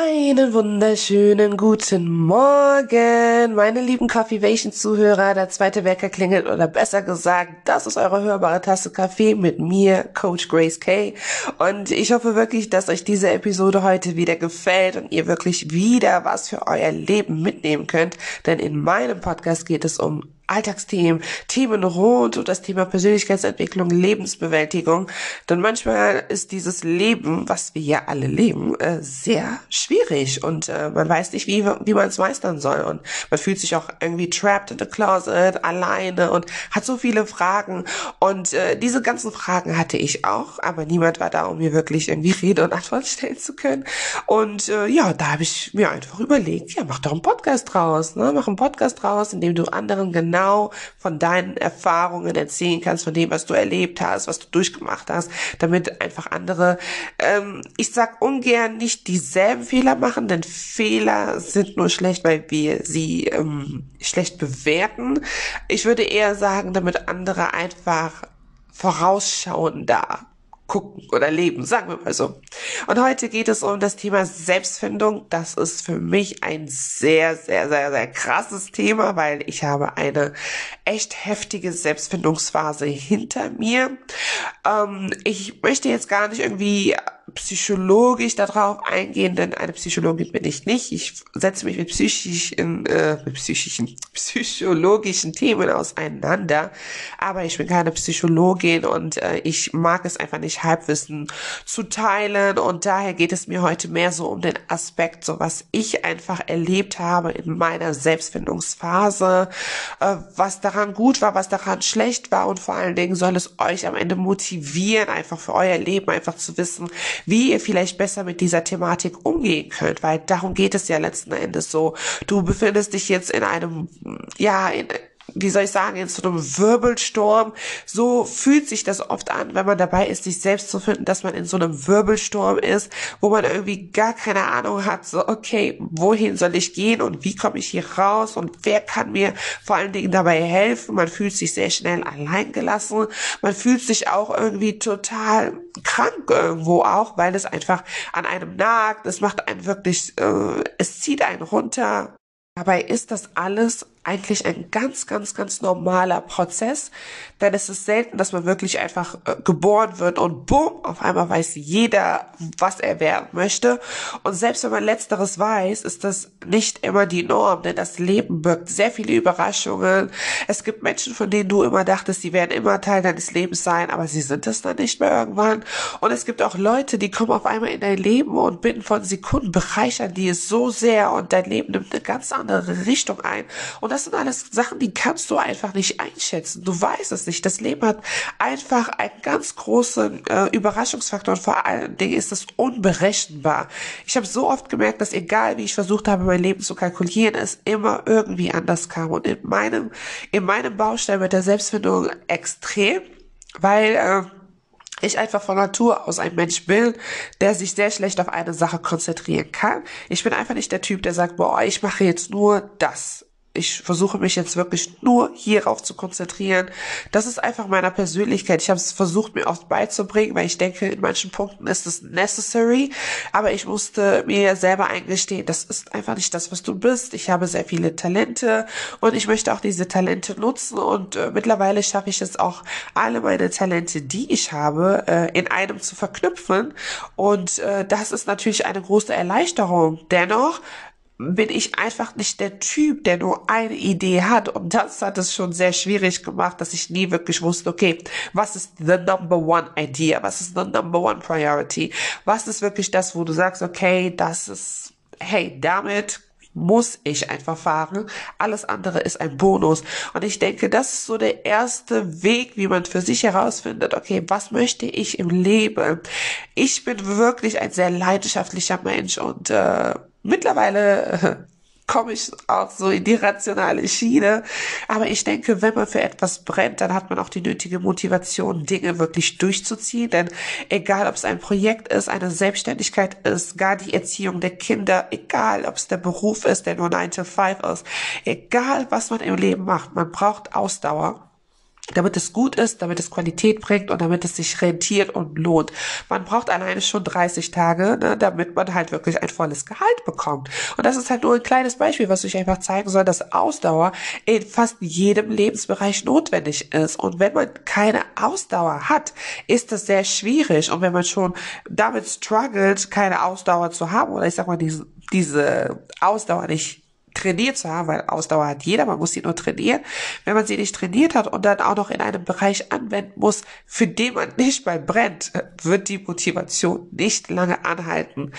Einen wunderschönen guten Morgen, meine lieben Coffeevation-Zuhörer. Der zweite Wecker klingelt oder besser gesagt, das ist eure hörbare Tasse Kaffee mit mir, Coach Grace Kay. Und ich hoffe wirklich, dass euch diese Episode heute wieder gefällt und ihr wirklich wieder was für euer Leben mitnehmen könnt. Denn in meinem Podcast geht es um Alltagsthemen, Themen rund um das Thema Persönlichkeitsentwicklung, Lebensbewältigung. Denn manchmal ist dieses Leben, was wir ja alle leben, äh, sehr schwierig und äh, man weiß nicht, wie, wie man es meistern soll. Und man fühlt sich auch irgendwie trapped in the closet, alleine und hat so viele Fragen. Und äh, diese ganzen Fragen hatte ich auch, aber niemand war da, um mir wirklich irgendwie Rede und Antwort stellen zu können. Und ja, da habe ich mir einfach überlegt, ja, mach doch einen Podcast draus, ne? Mach einen Podcast draus, in dem du anderen genau genau von deinen Erfahrungen erzählen kannst, von dem, was du erlebt hast, was du durchgemacht hast, damit einfach andere, ähm, ich sag ungern nicht dieselben Fehler machen, denn Fehler sind nur schlecht, weil wir sie ähm, schlecht bewerten. Ich würde eher sagen, damit andere einfach vorausschauender gucken oder leben, sagen wir mal so. Und heute geht es um das Thema Selbstfindung. Das ist für mich ein sehr, sehr, sehr, sehr krasses Thema, weil ich habe eine echt heftige Selbstfindungsphase hinter mir. Ähm, ich möchte jetzt gar nicht irgendwie psychologisch darauf eingehen, denn eine Psychologin bin ich nicht. Ich setze mich mit psychischen, äh, mit psychischen, psychologischen Themen auseinander, aber ich bin keine Psychologin und äh, ich mag es einfach nicht, Halbwissen zu teilen. Und daher geht es mir heute mehr so um den Aspekt, so was ich einfach erlebt habe in meiner Selbstfindungsphase, äh, was daran gut war, was daran schlecht war. Und vor allen Dingen soll es euch am Ende motivieren, einfach für euer Leben einfach zu wissen, wie ihr vielleicht besser mit dieser Thematik umgehen könnt, weil darum geht es ja letzten Endes so. Du befindest dich jetzt in einem, ja, in, wie soll ich sagen, in so einem Wirbelsturm. So fühlt sich das oft an, wenn man dabei ist, sich selbst zu finden, dass man in so einem Wirbelsturm ist, wo man irgendwie gar keine Ahnung hat, so, okay, wohin soll ich gehen und wie komme ich hier raus und wer kann mir vor allen Dingen dabei helfen? Man fühlt sich sehr schnell alleingelassen. Man fühlt sich auch irgendwie total krank irgendwo auch, weil es einfach an einem nagt. Es macht einen wirklich, äh, es zieht einen runter. Dabei ist das alles eigentlich ein ganz, ganz, ganz normaler Prozess, denn es ist selten, dass man wirklich einfach äh, geboren wird und bumm, auf einmal weiß jeder, was er werden möchte. Und selbst wenn man letzteres weiß, ist das nicht immer die Norm, denn das Leben birgt sehr viele Überraschungen. Es gibt Menschen, von denen du immer dachtest, sie werden immer Teil deines Lebens sein, aber sie sind es dann nicht mehr irgendwann. Und es gibt auch Leute, die kommen auf einmal in dein Leben und binnen von Sekunden bereichern die es so sehr und dein Leben nimmt eine ganz andere Richtung ein. Und das sind alles Sachen, die kannst du einfach nicht einschätzen. Du weißt es nicht. Das Leben hat einfach einen ganz großen äh, Überraschungsfaktor und vor allen Dingen ist es unberechenbar. Ich habe so oft gemerkt, dass egal wie ich versucht habe, mein Leben zu kalkulieren, es immer irgendwie anders kam. Und in meinem, in meinem Baustein mit der Selbstfindung extrem, weil äh, ich einfach von Natur aus ein Mensch bin, der sich sehr schlecht auf eine Sache konzentrieren kann. Ich bin einfach nicht der Typ, der sagt, boah, ich mache jetzt nur das ich versuche mich jetzt wirklich nur hierauf zu konzentrieren. Das ist einfach meiner Persönlichkeit. Ich habe es versucht, mir oft beizubringen, weil ich denke, in manchen Punkten ist es necessary. Aber ich musste mir selber eingestehen, das ist einfach nicht das, was du bist. Ich habe sehr viele Talente und ich möchte auch diese Talente nutzen. Und äh, mittlerweile schaffe ich es auch, alle meine Talente, die ich habe, äh, in einem zu verknüpfen. Und äh, das ist natürlich eine große Erleichterung. Dennoch bin ich einfach nicht der Typ, der nur eine Idee hat. Und das hat es schon sehr schwierig gemacht, dass ich nie wirklich wusste, okay, was ist the number one idea? Was ist the number one priority? Was ist wirklich das, wo du sagst, okay, das ist, hey, damit muss ich einfach fahren. Alles andere ist ein Bonus. Und ich denke, das ist so der erste Weg, wie man für sich herausfindet, okay, was möchte ich im Leben? Ich bin wirklich ein sehr leidenschaftlicher Mensch und äh, mittlerweile äh, komme ich auch so in die rationale Schiene. Aber ich denke, wenn man für etwas brennt, dann hat man auch die nötige Motivation, Dinge wirklich durchzuziehen. Denn egal, ob es ein Projekt ist, eine Selbstständigkeit ist, gar die Erziehung der Kinder, egal, ob es der Beruf ist, der nur 9 to 5 ist, egal, was man im Leben macht, man braucht Ausdauer. Damit es gut ist, damit es Qualität bringt und damit es sich rentiert und lohnt. Man braucht alleine schon 30 Tage, ne, damit man halt wirklich ein volles Gehalt bekommt. Und das ist halt nur ein kleines Beispiel, was euch einfach zeigen soll, dass Ausdauer in fast jedem Lebensbereich notwendig ist. Und wenn man keine Ausdauer hat, ist das sehr schwierig. Und wenn man schon damit struggelt, keine Ausdauer zu haben, oder ich sag mal, diese, diese Ausdauer nicht trainiert zu haben, weil Ausdauer hat jeder, man muss sie nur trainieren. Wenn man sie nicht trainiert hat und dann auch noch in einem Bereich anwenden muss, für den man nicht mal brennt, wird die Motivation nicht lange anhalten.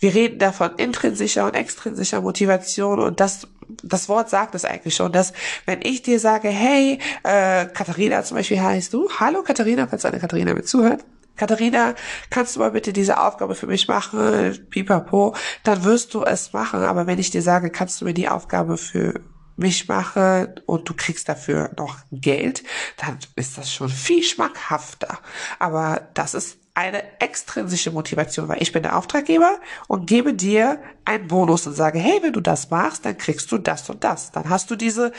Wir reden davon intrinsischer und extrinsischer Motivation und das das Wort sagt es eigentlich schon, dass wenn ich dir sage, hey, äh, Katharina zum Beispiel heißt du, hallo Katharina, falls eine Katharina mit zuhört, Katharina, kannst du mal bitte diese Aufgabe für mich machen? Pipapo, dann wirst du es machen. Aber wenn ich dir sage, kannst du mir die Aufgabe für mich machen und du kriegst dafür noch Geld, dann ist das schon viel schmackhafter. Aber das ist eine extrinsische Motivation, weil ich bin der Auftraggeber und gebe dir einen Bonus und sage, hey, wenn du das machst, dann kriegst du das und das. Dann hast du diese,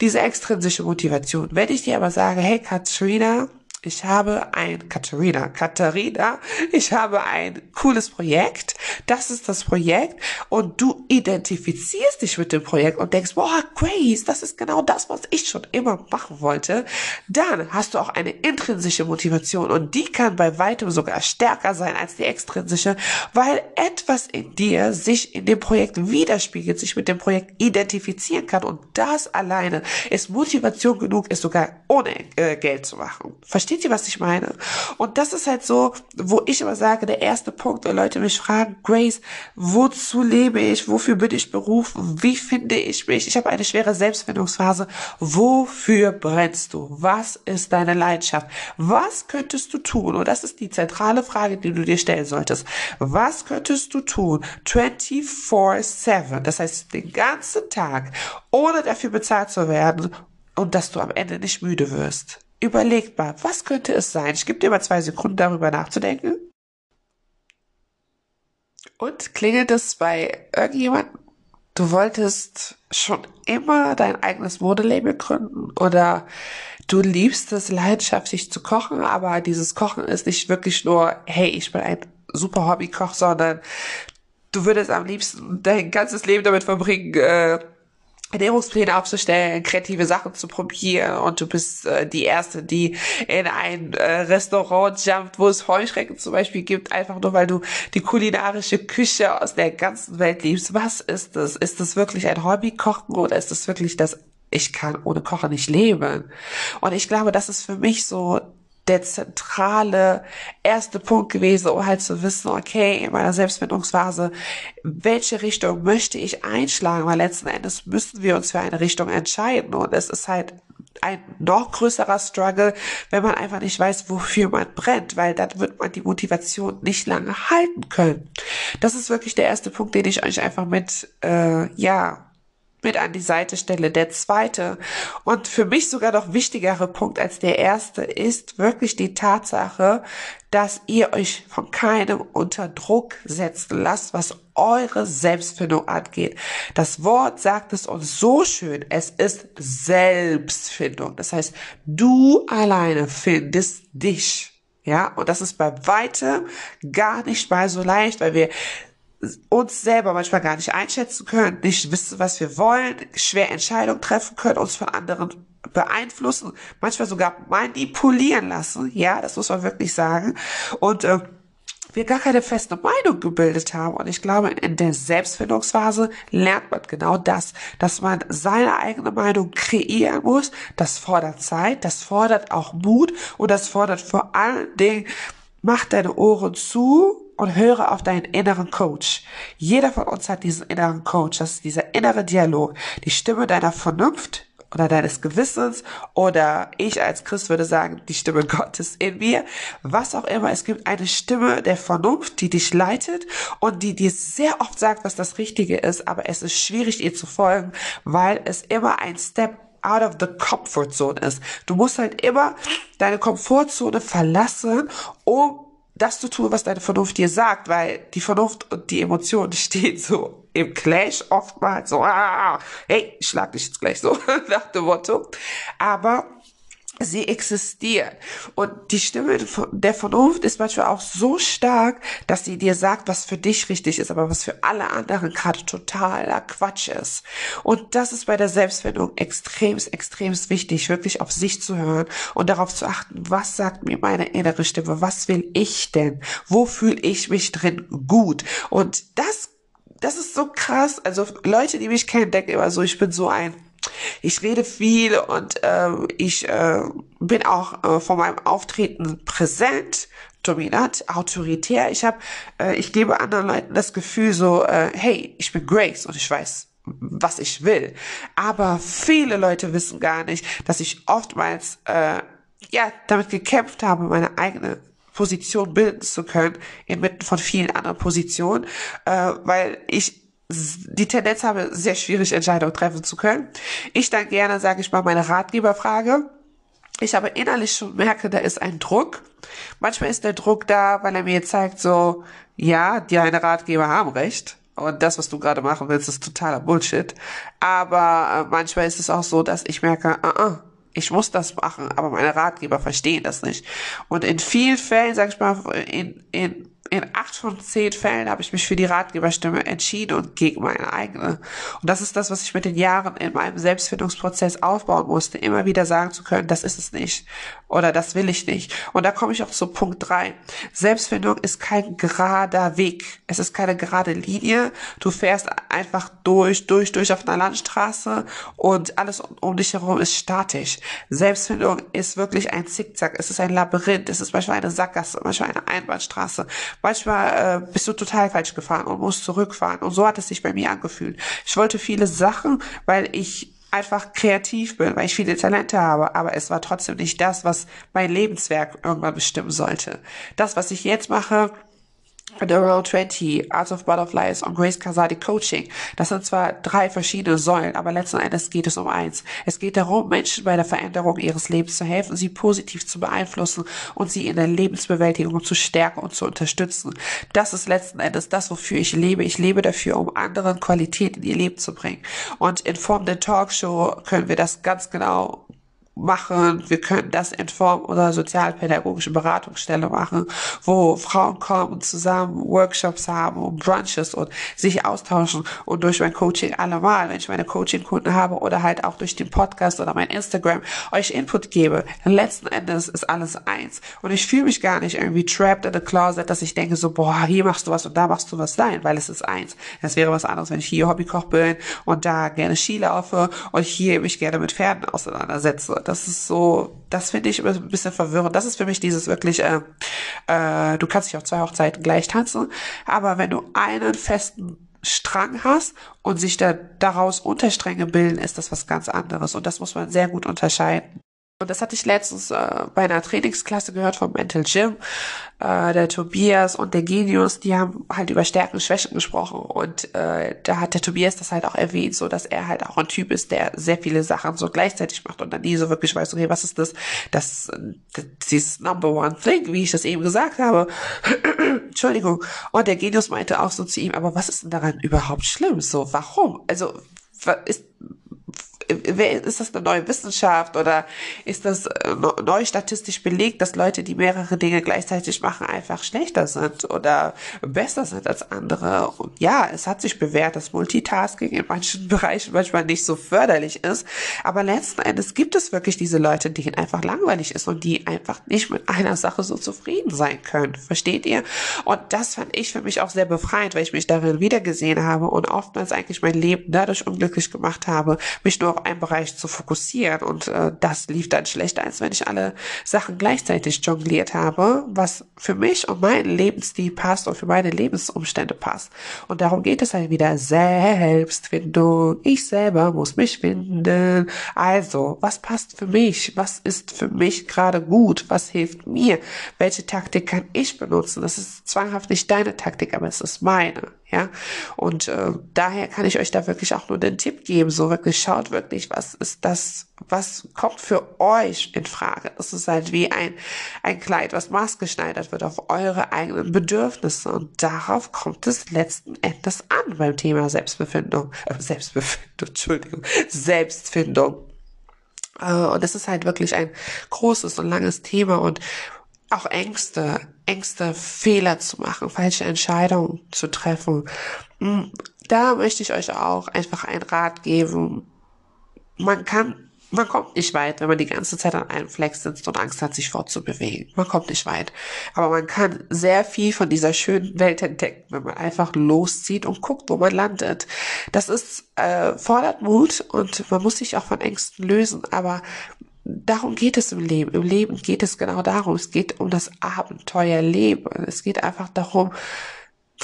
diese extrinsische Motivation. Wenn ich dir aber sage, hey, Katrina, ich habe ein Katharina, Katharina, ich habe ein cooles Projekt. Das ist das Projekt und du identifizierst dich mit dem Projekt und denkst, boah, Grace, das ist genau das, was ich schon immer machen wollte. Dann hast du auch eine intrinsische Motivation und die kann bei weitem sogar stärker sein als die extrinsische, weil etwas in dir sich in dem Projekt widerspiegelt, sich mit dem Projekt identifizieren kann und das alleine ist Motivation genug, es sogar ohne äh, Geld zu machen. Verstehst Versteht ihr, was ich meine? Und das ist halt so, wo ich immer sage, der erste Punkt, wenn Leute mich fragen, Grace, wozu lebe ich? Wofür bin ich berufen? Wie finde ich mich? Ich habe eine schwere Selbstfindungsphase. Wofür brennst du? Was ist deine Leidenschaft? Was könntest du tun? Und das ist die zentrale Frage, die du dir stellen solltest. Was könntest du tun? 24-7. Das heißt, den ganzen Tag, ohne dafür bezahlt zu werden und dass du am Ende nicht müde wirst. Überlegt mal, was könnte es sein? Ich gebe dir mal zwei Sekunden darüber nachzudenken. Und klingelt es bei irgendjemandem? Du wolltest schon immer dein eigenes Modelabel gründen oder du liebst es leidenschaftlich zu kochen, aber dieses Kochen ist nicht wirklich nur, hey, ich bin ein super Hobbykoch, sondern du würdest am liebsten dein ganzes Leben damit verbringen, äh, Ernährungspläne aufzustellen, kreative Sachen zu probieren und du bist äh, die Erste, die in ein äh, Restaurant jumpt, wo es Heuschrecken zum Beispiel gibt, einfach nur weil du die kulinarische Küche aus der ganzen Welt liebst. Was ist das? Ist das wirklich ein Hobby, Kochen oder ist das wirklich das ich kann ohne Kochen nicht leben. Und ich glaube, das ist für mich so der zentrale erste Punkt gewesen, um halt zu wissen, okay, in meiner Selbstfindungsphase, welche Richtung möchte ich einschlagen, weil letzten Endes müssen wir uns für eine Richtung entscheiden und es ist halt ein noch größerer Struggle, wenn man einfach nicht weiß, wofür man brennt, weil dann wird man die Motivation nicht lange halten können. Das ist wirklich der erste Punkt, den ich euch einfach mit, äh, ja, mit an die Seite stelle. Der zweite und für mich sogar noch wichtigere Punkt als der erste ist wirklich die Tatsache, dass ihr euch von keinem unter Druck setzen lasst, was eure Selbstfindung angeht. Das Wort sagt es uns so schön. Es ist Selbstfindung. Das heißt, du alleine findest dich. Ja, und das ist bei weitem gar nicht mal so leicht, weil wir uns selber manchmal gar nicht einschätzen können, nicht wissen, was wir wollen, schwer Entscheidungen treffen können, uns von anderen beeinflussen, manchmal sogar manipulieren lassen. Ja, das muss man wirklich sagen. Und äh, wir gar keine feste Meinung gebildet haben. Und ich glaube, in der Selbstfindungsphase lernt man genau das, dass man seine eigene Meinung kreieren muss. Das fordert Zeit, das fordert auch Mut und das fordert vor allen Dingen, mach deine Ohren zu und höre auf deinen inneren Coach. Jeder von uns hat diesen inneren Coach. Das ist dieser innere Dialog. Die Stimme deiner Vernunft oder deines Gewissens oder ich als Christ würde sagen, die Stimme Gottes in mir. Was auch immer. Es gibt eine Stimme der Vernunft, die dich leitet und die dir sehr oft sagt, was das Richtige ist, aber es ist schwierig, ihr zu folgen, weil es immer ein Step out of the comfort zone ist. Du musst halt immer deine Komfortzone verlassen, um das zu tun, was deine Vernunft dir sagt, weil die Vernunft und die Emotionen stehen so im Clash oftmals so, ah, hey, schlag dich jetzt gleich so nach dem Motto. Aber Sie existieren. Und die Stimme der Vernunft ist manchmal auch so stark, dass sie dir sagt, was für dich richtig ist, aber was für alle anderen gerade totaler Quatsch ist. Und das ist bei der Selbstfindung extrem, extrem wichtig, wirklich auf sich zu hören und darauf zu achten, was sagt mir meine innere Stimme, was will ich denn, wo fühle ich mich drin gut. Und das, das ist so krass. Also Leute, die mich kennen, denken immer so, ich bin so ein ich rede viel und äh, ich äh, bin auch äh, von meinem Auftreten präsent, dominant, autoritär. Ich habe, äh, ich gebe anderen Leuten das Gefühl so, äh, hey, ich bin Grace und ich weiß, was ich will. Aber viele Leute wissen gar nicht, dass ich oftmals äh, ja damit gekämpft habe, meine eigene Position bilden zu können, inmitten von vielen anderen Positionen, äh, weil ich die Tendenz habe, sehr schwierig Entscheidungen treffen zu können. Ich dann gerne, sage ich mal, meine Ratgeberfrage. Ich aber innerlich schon merke, da ist ein Druck. Manchmal ist der Druck da, weil er mir zeigt, so, ja, deine Ratgeber haben recht. Und das, was du gerade machen willst, ist totaler Bullshit. Aber äh, manchmal ist es auch so, dass ich merke, uh -uh, ich muss das machen, aber meine Ratgeber verstehen das nicht. Und in vielen Fällen, sag ich mal, in, in in acht von zehn Fällen habe ich mich für die Ratgeberstimme entschieden und gegen meine eigene. Und das ist das, was ich mit den Jahren in meinem Selbstfindungsprozess aufbauen musste, immer wieder sagen zu können, das ist es nicht oder das will ich nicht. Und da komme ich auch zu Punkt drei. Selbstfindung ist kein gerader Weg. Es ist keine gerade Linie. Du fährst einfach durch, durch, durch auf einer Landstraße und alles um dich herum ist statisch. Selbstfindung ist wirklich ein Zickzack. Es ist ein Labyrinth. Es ist manchmal eine Sackgasse, manchmal eine Einbahnstraße. Manchmal äh, bist du total falsch gefahren und musst zurückfahren. Und so hat es sich bei mir angefühlt. Ich wollte viele Sachen, weil ich einfach kreativ bin, weil ich viele Talente habe, aber es war trotzdem nicht das, was mein Lebenswerk irgendwann bestimmen sollte. Das, was ich jetzt mache, The Road 20, Art of Butterflies und Grace Casadi Coaching. Das sind zwar drei verschiedene Säulen, aber letzten Endes geht es um eins. Es geht darum, Menschen bei der Veränderung ihres Lebens zu helfen, sie positiv zu beeinflussen und sie in der Lebensbewältigung zu stärken und zu unterstützen. Das ist letzten Endes das, wofür ich lebe. Ich lebe dafür, um anderen Qualität in ihr Leben zu bringen. Und in Form der Talkshow können wir das ganz genau machen. Wir können das in Form unserer sozialpädagogischen Beratungsstelle machen, wo Frauen kommen zusammen Workshops haben und Brunches und sich austauschen und durch mein Coaching allemal, wenn ich meine Coaching-Kunden habe oder halt auch durch den Podcast oder mein Instagram euch Input gebe. Letzten Endes ist alles eins. Und ich fühle mich gar nicht irgendwie trapped in the closet, dass ich denke so, boah, hier machst du was und da machst du was sein, weil es ist eins. Es wäre was anderes, wenn ich hier Hobbykoch bin und da gerne Ski laufe und hier mich gerne mit Pferden auseinandersetze das ist so, das finde ich ein bisschen verwirrend. Das ist für mich dieses wirklich, äh, äh, du kannst dich auf zwei Hochzeiten gleich tanzen, aber wenn du einen festen Strang hast und sich da daraus Unterstränge bilden, ist das was ganz anderes. Und das muss man sehr gut unterscheiden. Und das hatte ich letztens äh, bei einer Trainingsklasse gehört vom Mental Gym. Äh, der Tobias und der Genius, die haben halt über Stärken und Schwächen gesprochen. Und äh, da hat der Tobias das halt auch erwähnt, so dass er halt auch ein Typ ist, der sehr viele Sachen so gleichzeitig macht und dann nie so wirklich weiß, okay, was ist das? Das, das dieses Number One Thing, wie ich das eben gesagt habe. Entschuldigung. Und der Genius meinte auch so zu ihm, aber was ist denn daran überhaupt schlimm? So, warum? Also, ist, ist das eine neue Wissenschaft oder ist das äh, neu statistisch belegt, dass Leute, die mehrere Dinge gleichzeitig machen, einfach schlechter sind oder besser sind als andere? Und ja, es hat sich bewährt, dass Multitasking in manchen Bereichen manchmal nicht so förderlich ist, aber letzten Endes gibt es wirklich diese Leute, denen einfach langweilig ist und die einfach nicht mit einer Sache so zufrieden sein können. Versteht ihr? Und das fand ich für mich auch sehr befreiend, weil ich mich darin wiedergesehen habe und oftmals eigentlich mein Leben dadurch unglücklich gemacht habe, mich nur einen Bereich zu fokussieren. Und äh, das lief dann schlechter, als wenn ich alle Sachen gleichzeitig jongliert habe, was für mich und meinen Lebensstil passt und für meine Lebensumstände passt. Und darum geht es halt wieder Selbstfindung. Ich selber muss mich finden. Also, was passt für mich? Was ist für mich gerade gut? Was hilft mir? Welche Taktik kann ich benutzen? Das ist zwanghaft nicht deine Taktik, aber es ist meine. Ja, und äh, daher kann ich euch da wirklich auch nur den Tipp geben, so wirklich schaut wirklich, was ist das, was kommt für euch in Frage. Das ist halt wie ein, ein Kleid, was maßgeschneidert wird auf eure eigenen Bedürfnisse und darauf kommt es letzten Endes an beim Thema Selbstbefindung, äh, Selbstbefindung, Entschuldigung, Selbstfindung. Äh, und es ist halt wirklich ein großes und langes Thema und auch Ängste, Ängste, Fehler zu machen, falsche Entscheidungen zu treffen. Hm, da möchte ich euch auch einfach einen Rat geben. Man kann man kommt nicht weit, wenn man die ganze Zeit an einem Fleck sitzt und Angst hat, sich fortzubewegen. Man kommt nicht weit. Aber man kann sehr viel von dieser schönen Welt entdecken, wenn man einfach loszieht und guckt, wo man landet. Das ist äh, fordert Mut und man muss sich auch von Ängsten lösen. Aber darum geht es im Leben. Im Leben geht es genau darum. Es geht um das Abenteuerleben. Es geht einfach darum,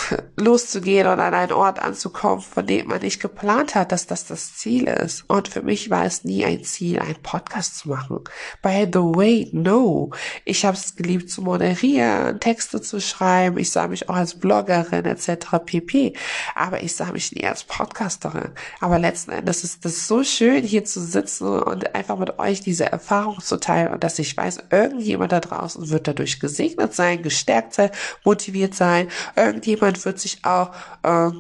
loszugehen und an einen Ort anzukommen, von dem man nicht geplant hat, dass das das Ziel ist. Und für mich war es nie ein Ziel, einen Podcast zu machen. By the way, no. Ich habe es geliebt zu moderieren, Texte zu schreiben. Ich sah mich auch als Bloggerin etc. pp. Aber ich sah mich nie als Podcasterin. Aber letzten Endes ist es so schön, hier zu sitzen und einfach mit euch diese Erfahrung zu teilen und dass ich weiß, irgendjemand da draußen wird dadurch gesegnet sein, gestärkt sein, motiviert sein. Irgendjemand Jemand wird sich auch äh,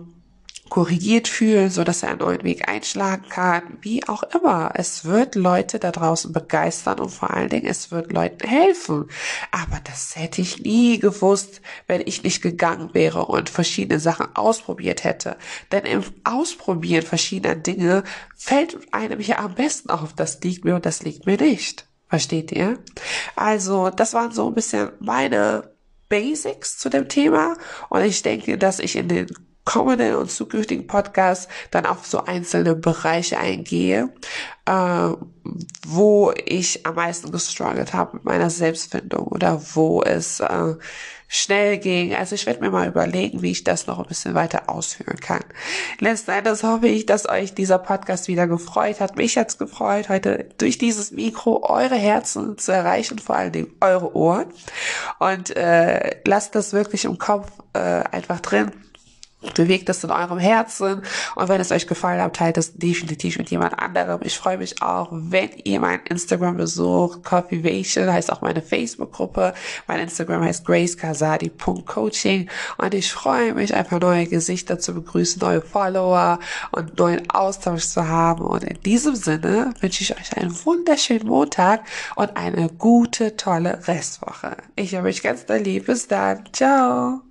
korrigiert fühlen, so dass er einen neuen Weg einschlagen kann, wie auch immer. Es wird Leute da draußen begeistern und vor allen Dingen es wird Leuten helfen. Aber das hätte ich nie gewusst, wenn ich nicht gegangen wäre und verschiedene Sachen ausprobiert hätte. Denn im Ausprobieren verschiedener Dinge fällt einem ja am besten auf, das liegt mir und das liegt mir nicht. Versteht ihr? Also, das waren so ein bisschen meine Basics zu dem Thema. Und ich denke, dass ich in den kommenden und zukünftigen Podcasts dann auf so einzelne Bereiche eingehe, äh, wo ich am meisten gestruggelt habe mit meiner Selbstfindung oder wo es äh, schnell ging. Also ich werde mir mal überlegen, wie ich das noch ein bisschen weiter ausführen kann. Letzten Endes hoffe ich, dass euch dieser Podcast wieder gefreut hat. Mich hat's gefreut, heute durch dieses Mikro eure Herzen zu erreichen, vor allen Dingen eure Ohren. Und äh, lasst das wirklich im Kopf äh, einfach drin bewegt es in eurem Herzen und wenn es euch gefallen hat, teilt es definitiv mit jemand anderem. Ich freue mich auch, wenn ihr mein Instagram besucht. Coffeevation heißt auch meine Facebook-Gruppe. Mein Instagram heißt gracekasadi.coaching und ich freue mich einfach neue Gesichter zu begrüßen, neue Follower und neuen Austausch zu haben und in diesem Sinne wünsche ich euch einen wunderschönen Montag und eine gute, tolle Restwoche. Ich habe euch ganz lieb. Bis dann. Ciao.